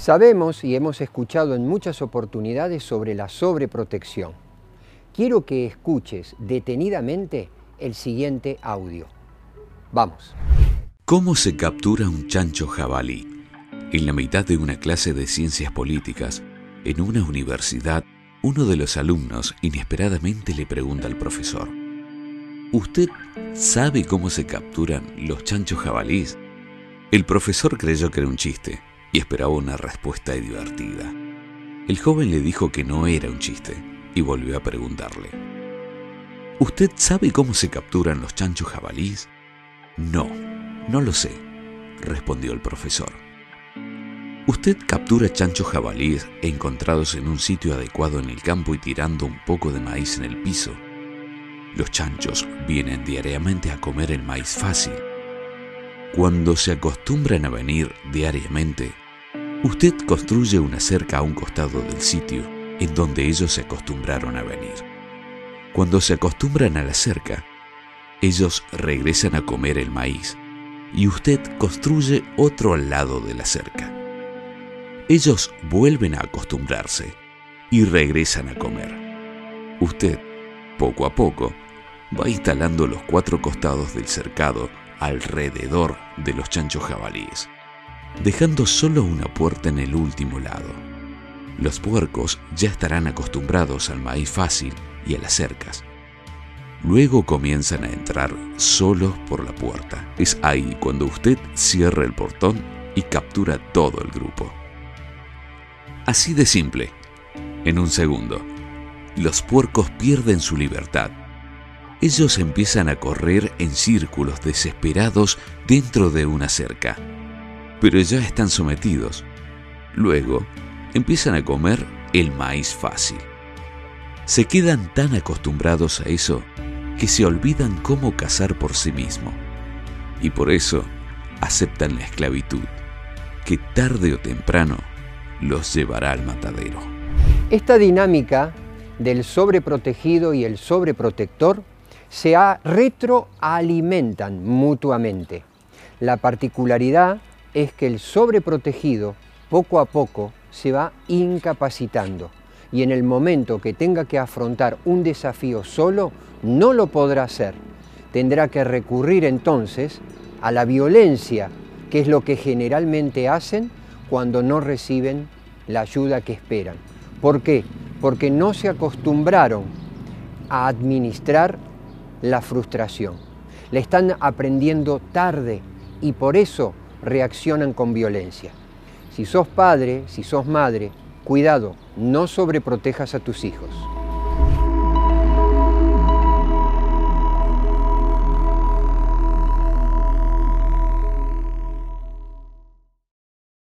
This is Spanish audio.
Sabemos y hemos escuchado en muchas oportunidades sobre la sobreprotección. Quiero que escuches detenidamente el siguiente audio. Vamos. ¿Cómo se captura un chancho jabalí? En la mitad de una clase de ciencias políticas, en una universidad, uno de los alumnos inesperadamente le pregunta al profesor, ¿Usted sabe cómo se capturan los chanchos jabalíes? El profesor creyó que era un chiste y esperaba una respuesta divertida. El joven le dijo que no era un chiste y volvió a preguntarle. ¿Usted sabe cómo se capturan los chanchos jabalíes? No, no lo sé, respondió el profesor. Usted captura chanchos jabalíes encontrados en un sitio adecuado en el campo y tirando un poco de maíz en el piso los chanchos vienen diariamente a comer el maíz fácil. Cuando se acostumbran a venir diariamente, usted construye una cerca a un costado del sitio en donde ellos se acostumbraron a venir. Cuando se acostumbran a la cerca, ellos regresan a comer el maíz y usted construye otro al lado de la cerca. Ellos vuelven a acostumbrarse y regresan a comer. Usted poco a poco, va instalando los cuatro costados del cercado alrededor de los chanchos jabalíes, dejando solo una puerta en el último lado. Los puercos ya estarán acostumbrados al maíz fácil y a las cercas. Luego comienzan a entrar solos por la puerta. Es ahí cuando usted cierra el portón y captura todo el grupo. Así de simple. En un segundo, los puercos pierden su libertad. Ellos empiezan a correr en círculos desesperados dentro de una cerca, pero ya están sometidos. Luego, empiezan a comer el maíz fácil. Se quedan tan acostumbrados a eso que se olvidan cómo cazar por sí mismo. Y por eso aceptan la esclavitud, que tarde o temprano los llevará al matadero. Esta dinámica del sobreprotegido y el sobreprotector se retroalimentan mutuamente. La particularidad es que el sobreprotegido poco a poco se va incapacitando y en el momento que tenga que afrontar un desafío solo, no lo podrá hacer. Tendrá que recurrir entonces a la violencia, que es lo que generalmente hacen cuando no reciben la ayuda que esperan. ¿Por qué? porque no se acostumbraron a administrar la frustración. La están aprendiendo tarde y por eso reaccionan con violencia. Si sos padre, si sos madre, cuidado, no sobreprotejas a tus hijos.